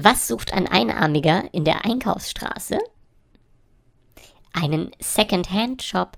Was sucht ein Einarmiger in der Einkaufsstraße? Einen Second-Hand-Shop